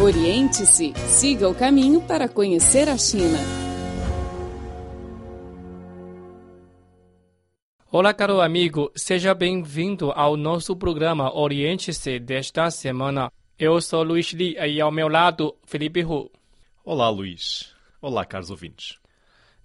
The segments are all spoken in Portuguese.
Oriente-se, siga o caminho para conhecer a China. Olá, caro amigo, seja bem-vindo ao nosso programa Oriente-se desta semana. Eu sou Luiz Li e ao meu lado, Felipe Hu. Olá, Luiz. Olá, caros ouvintes.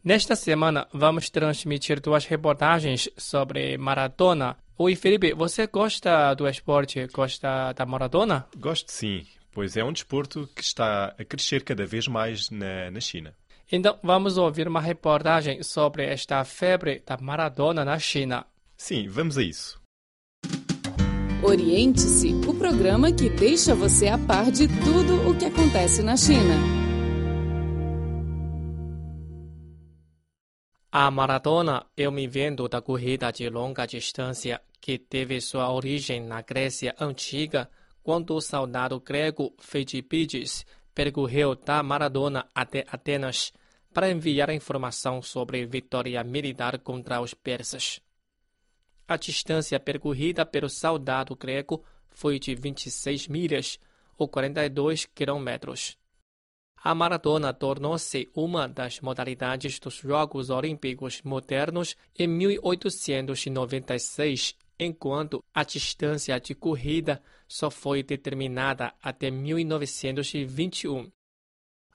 Nesta semana, vamos transmitir duas reportagens sobre maratona. Oi, Felipe, você gosta do esporte? Gosta da maratona? Gosto sim, pois é um desporto que está a crescer cada vez mais na, na China. Então, vamos ouvir uma reportagem sobre esta febre da maratona na China. Sim, vamos a isso. Oriente-se, o programa que deixa você a par de tudo o que acontece na China. A maratona é um evento da corrida de longa distância que teve sua origem na Grécia Antiga, quando o soldado grego Feidipides percorreu da Maradona até Atenas para enviar informação sobre vitória militar contra os persas. A distância percorrida pelo soldado grego foi de 26 milhas, ou 42 quilômetros. A maratona tornou-se uma das modalidades dos Jogos Olímpicos modernos em 1896 enquanto a distância de corrida só foi determinada até 1921.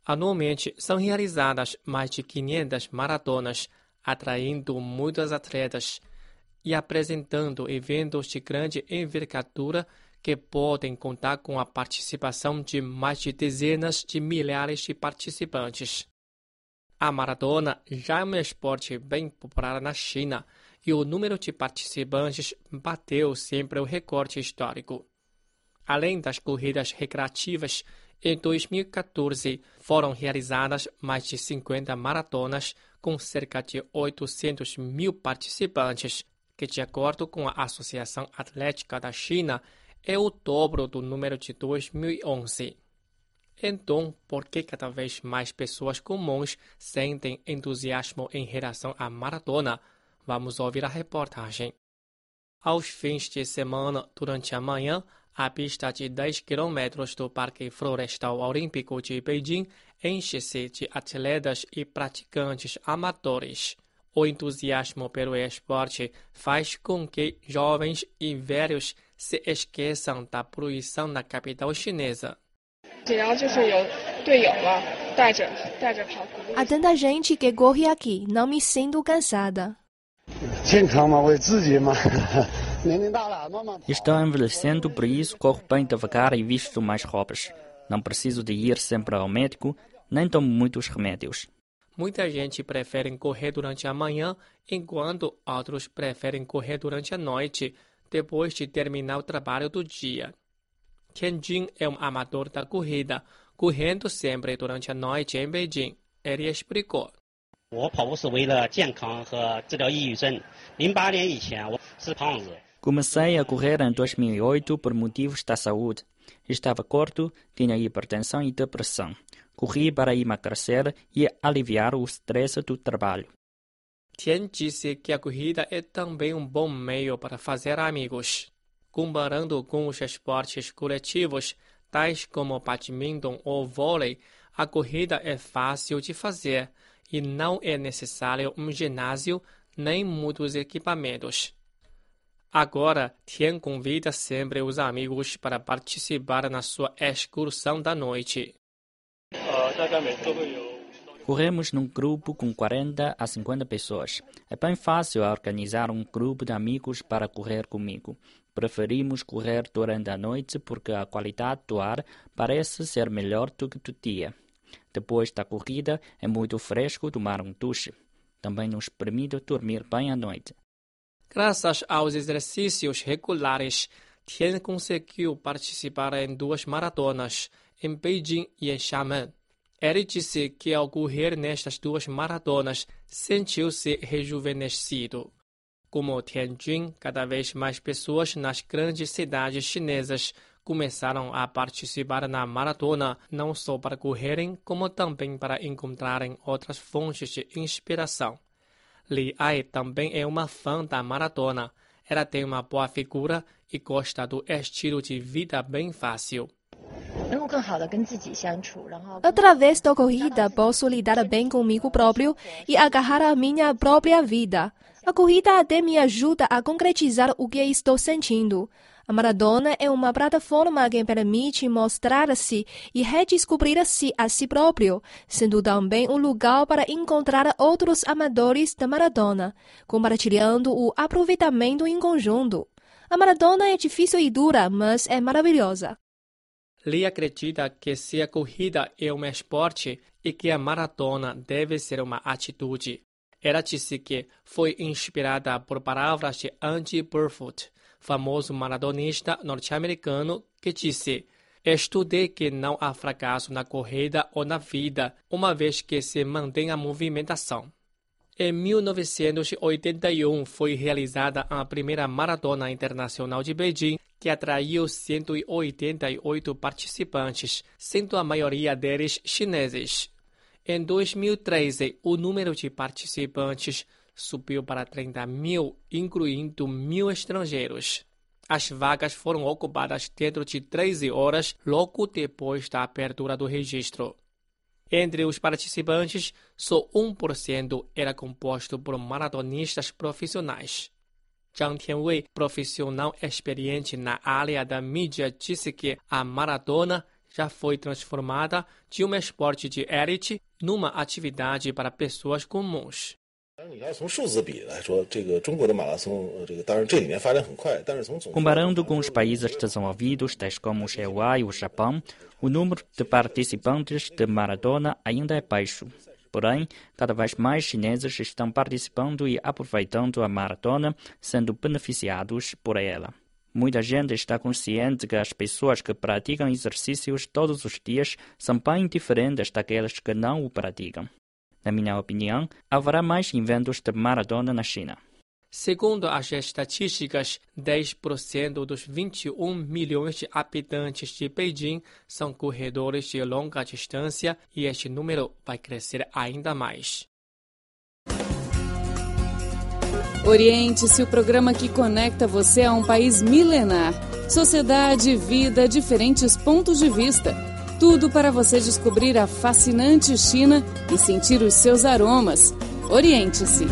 Anualmente são realizadas mais de 500 maratonas, atraindo muitos atletas e apresentando eventos de grande envergadura que podem contar com a participação de mais de dezenas de milhares de participantes. A maratona já é um esporte bem popular na China e o número de participantes bateu sempre o recorde histórico. Além das corridas recreativas, em 2014 foram realizadas mais de 50 maratonas com cerca de 800 mil participantes, que, de acordo com a Associação Atlética da China, é o dobro do número de 2011. Então, por que cada vez mais pessoas comuns sentem entusiasmo em relação à maratona? Vamos ouvir a reportagem. Aos fins de semana, durante a manhã, a pista de 10 km do Parque Florestal Olímpico de Beijing enche-se de atletas e praticantes amadores. O entusiasmo pelo esporte faz com que jovens e velhos se esqueçam da poluição na capital chinesa. Há tanta gente que corre aqui, não me sinto cansada. Estou envelhecendo, por isso corro bem devagar e visto mais roupas. Não preciso de ir sempre ao médico, nem tomo muitos remédios. Muita gente prefere correr durante a manhã, enquanto outros preferem correr durante a noite, depois de terminar o trabalho do dia. Tianjin é um amador da corrida, correndo sempre durante a noite em Beijing. Ele explicou. Comecei a correr em 2008 por motivos da saúde. Estava corto, tinha hipertensão e depressão. Corri para emagrecer e aliviar o estresse do trabalho. Tian disse que a corrida é também um bom meio para fazer amigos. Comparando com os esportes coletivos, tais como badminton ou vôlei, a corrida é fácil de fazer e não é necessário um ginásio nem muitos equipamentos. Agora, Tian convida sempre os amigos para participar na sua excursão da noite. Corremos num grupo com 40 a 50 pessoas. É bem fácil organizar um grupo de amigos para correr comigo. Preferimos correr durante a noite porque a qualidade do ar parece ser melhor do que do dia. Depois da corrida, é muito fresco tomar um duche. Também nos permite dormir bem à noite. Graças aos exercícios regulares, Tian conseguiu participar em duas maratonas, em Beijing e em Xiamen. Ele disse que ao correr nestas duas maratonas, sentiu-se rejuvenescido. Como Tianjin, cada vez mais pessoas nas grandes cidades chinesas começaram a participar na maratona, não só para correrem, como também para encontrarem outras fontes de inspiração. Li Ai também é uma fã da maratona. Ela tem uma boa figura e gosta do estilo de vida bem fácil. Através da corrida, posso lidar bem comigo próprio e agarrar a minha própria vida. A corrida até me ajuda a concretizar o que estou sentindo. A maratona é uma plataforma que permite mostrar-se e redescobrir-se a si próprio, sendo também um lugar para encontrar outros amadores da maratona, compartilhando o aproveitamento em conjunto. A maratona é difícil e dura, mas é maravilhosa. Lee acredita que se a corrida é um esporte e que a maratona deve ser uma atitude. Ela disse que foi inspirada por palavras de Andy Burfoot, famoso maratonista norte-americano, que disse: Estudei que não há fracasso na corrida ou na vida, uma vez que se mantém a movimentação. Em 1981 foi realizada a primeira Maratona Internacional de Beijing, que atraiu 188 participantes, sendo a maioria deles chineses. Em 2013, o número de participantes subiu para 30 mil, incluindo mil estrangeiros. As vagas foram ocupadas dentro de 13 horas logo depois da abertura do registro. Entre os participantes, só 1% era composto por maratonistas profissionais. Zhang Tianwei, profissional experiente na área da mídia, disse que a maratona já foi transformada de um esporte de elite numa atividade para pessoas comuns. Comparando com os países desenvolvidos, tais como o EUA e o Japão, o número de participantes de maratona ainda é baixo. Porém, cada vez mais chineses estão participando e aproveitando a maratona, sendo beneficiados por ela. Muita gente está consciente que as pessoas que praticam exercícios todos os dias são bem diferentes daquelas que não o praticam. Na minha opinião, haverá mais eventos de maratona na China. Segundo as estatísticas, 10% dos 21 milhões de habitantes de Beijing são corredores de longa distância e este número vai crescer ainda mais. Oriente-se o programa que conecta você a um país milenar. Sociedade, vida, diferentes pontos de vista. Tudo para você descobrir a fascinante China e sentir os seus aromas. Oriente-se.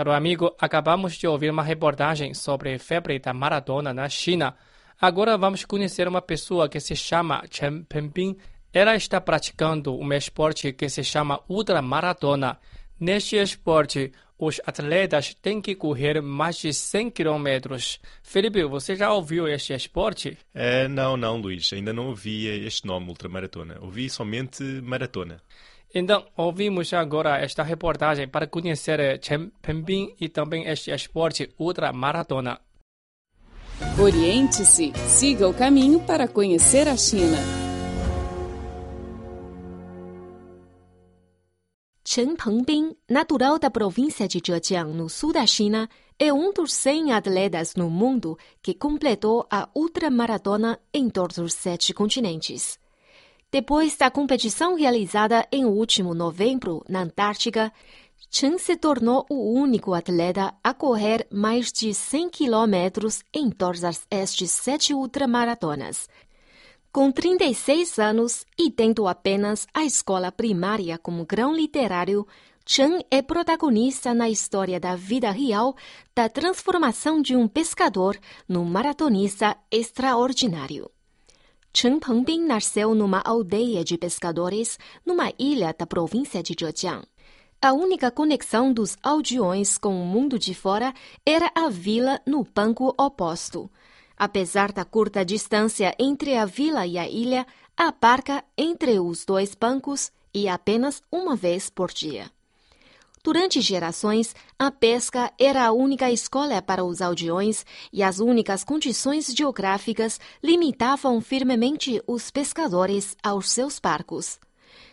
Caro amigo, acabamos de ouvir uma reportagem sobre febre da maratona na China. Agora vamos conhecer uma pessoa que se chama Chen Pengping. Ela está praticando um esporte que se chama ultramaratona. Neste esporte, os atletas têm que correr mais de 100 quilômetros. Felipe, você já ouviu este esporte? É, não, não, Luís. Ainda não ouvi este nome, ultramaratona. Ouvi somente maratona. Então, ouvimos agora esta reportagem para conhecer Chen Pengping e também este esporte ultramaratona. Oriente-se, siga o caminho para conhecer a China. Chen Pengbin, natural da província de Zhejiang, no sul da China, é um dos 100 atletas no mundo que completou a ultramaratona em todos os sete continentes. Depois da competição realizada em último novembro na Antártica, Chen se tornou o único atleta a correr mais de 100 quilômetros em todas estas sete ultramaratonas, com 36 anos e tendo apenas a escola primária como grão literário, Chen é protagonista na história da vida real da transformação de um pescador num maratonista extraordinário. Chen Pengbin nasceu numa aldeia de pescadores numa ilha da província de Zhejiang. A única conexão dos aldeões com o mundo de fora era a vila no banco oposto. Apesar da curta distância entre a vila e a ilha, a barca entre os dois bancos e apenas uma vez por dia. Durante gerações, a pesca era a única escolha para os aldeões e as únicas condições geográficas limitavam firmemente os pescadores aos seus barcos.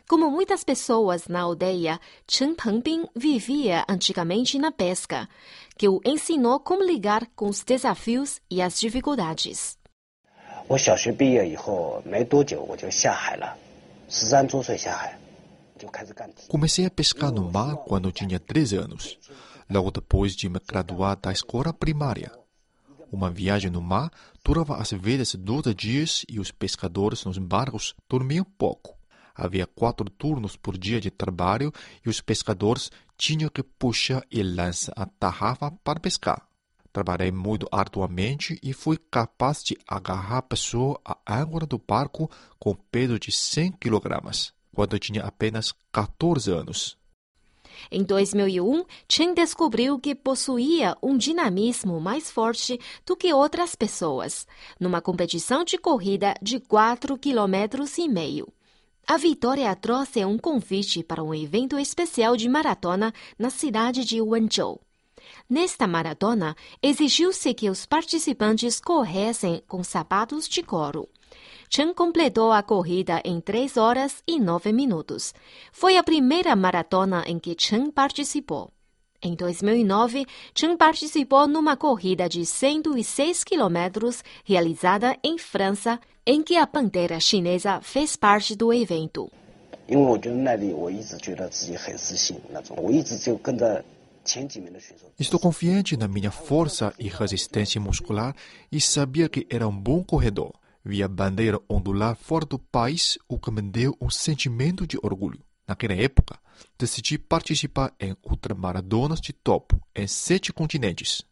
Como muitas pessoas na aldeia, Chen Pengbin vivia antigamente na pesca, que o ensinou como lidar com os desafios e as dificuldades. Comecei a pescar no mar quando tinha 13 anos, logo depois de me graduar da escola primária. Uma viagem no mar durava às vezes dois dias e os pescadores nos barcos dormiam pouco. Havia quatro turnos por dia de trabalho e os pescadores tinham que puxar e lançar a tarrafa para pescar. Trabalhei muito arduamente e fui capaz de agarrar a pessoa à âncora do barco com peso de 100 kg, quando tinha apenas 14 anos. Em 2001, Chen descobriu que possuía um dinamismo mais forte do que outras pessoas, numa competição de corrida de 4,5 km. A vitória trouxe um convite para um evento especial de maratona na cidade de Wenzhou. Nesta maratona, exigiu-se que os participantes corressem com sapatos de couro. Chen completou a corrida em 3 horas e 9 minutos. Foi a primeira maratona em que Chen participou. Em 2009, Chen participou numa corrida de 106 quilômetros realizada em França, em que a pantera chinesa fez parte do evento. 因为我觉得耐力，我一直觉得自己很自信那种，我一直就跟着 Estou confiante na minha força e resistência muscular e sabia que era um bom corredor. Vi a bandeira ondular fora do país, o que me deu um sentimento de orgulho. Naquela época, decidi participar em ultramaratonas de topo em sete continentes.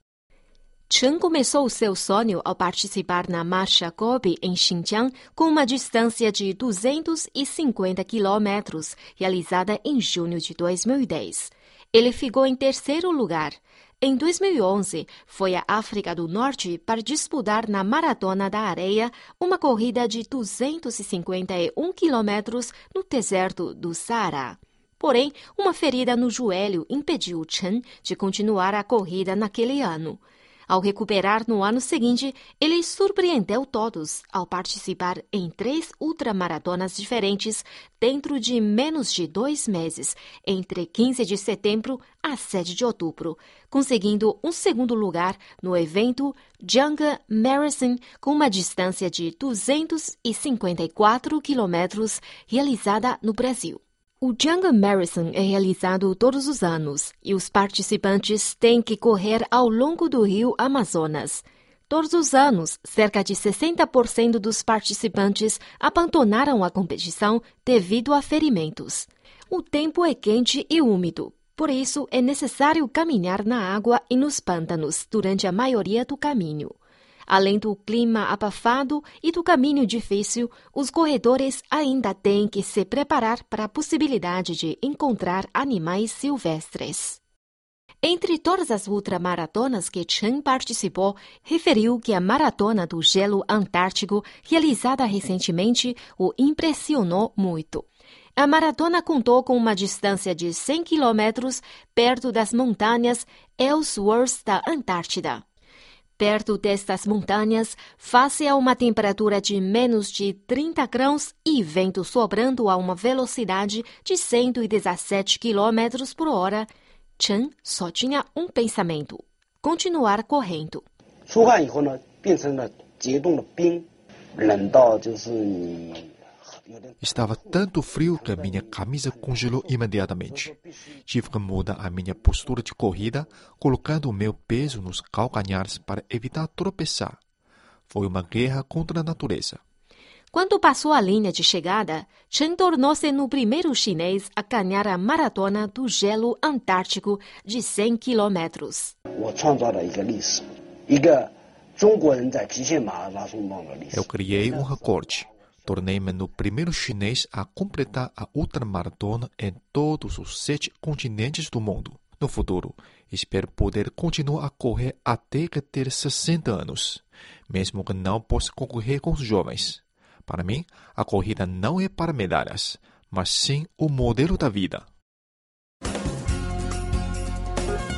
Chen começou seu sonho ao participar na Marcha Gobi em Xinjiang com uma distância de 250 quilômetros, realizada em junho de 2010. Ele ficou em terceiro lugar. Em 2011, foi à África do Norte para disputar na Maratona da Areia uma corrida de 251 quilômetros no deserto do Saara. Porém, uma ferida no joelho impediu Chen de continuar a corrida naquele ano. Ao recuperar no ano seguinte, ele surpreendeu todos ao participar em três ultramaratonas diferentes dentro de menos de dois meses, entre 15 de setembro a 7 de outubro, conseguindo um segundo lugar no evento Janga Marathon com uma distância de 254 quilômetros realizada no Brasil. O Jungle Marathon é realizado todos os anos e os participantes têm que correr ao longo do rio Amazonas. Todos os anos, cerca de 60% dos participantes abandonaram a competição devido a ferimentos. O tempo é quente e úmido, por isso é necessário caminhar na água e nos pântanos durante a maioria do caminho. Além do clima abafado e do caminho difícil, os corredores ainda têm que se preparar para a possibilidade de encontrar animais silvestres. Entre todas as ultramaratonas que Chen participou, referiu que a Maratona do Gelo Antártico, realizada recentemente, o impressionou muito. A maratona contou com uma distância de 100 quilômetros perto das montanhas Ellsworth da Antártida Perto destas montanhas, face a uma temperatura de menos de 30 graus e vento sobrando a uma velocidade de 117 km por hora, Chen só tinha um pensamento: continuar correndo. 出汗以后呢，变成了结冻的冰，冷到就是你 Estava tanto frio que a minha camisa congelou imediatamente. Tive que mudar a minha postura de corrida, colocando o meu peso nos calcanhares para evitar tropeçar. Foi uma guerra contra a natureza. Quando passou a linha de chegada, Chen tornou-se no primeiro chinês a ganhar a maratona do gelo antártico de 100 quilômetros. Eu criei um recorde. Tornei-me no primeiro chinês a completar a ultramaratona em todos os sete continentes do mundo. No futuro, espero poder continuar a correr até que ter 60 anos, mesmo que não possa concorrer com os jovens. Para mim, a corrida não é para medalhas, mas sim o modelo da vida.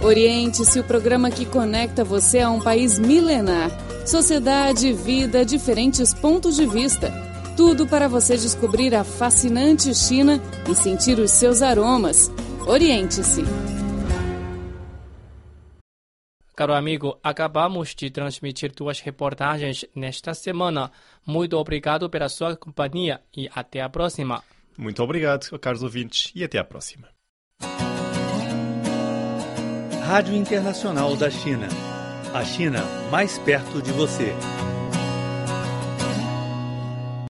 Oriente-se o programa que conecta você a um país milenar. Sociedade, vida, diferentes pontos de vista. Tudo para você descobrir a fascinante China e sentir os seus aromas. Oriente-se. Caro amigo, acabamos de transmitir duas reportagens nesta semana. Muito obrigado pela sua companhia e até a próxima. Muito obrigado, caros ouvintes, e até a próxima. Rádio Internacional da China. A China mais perto de você.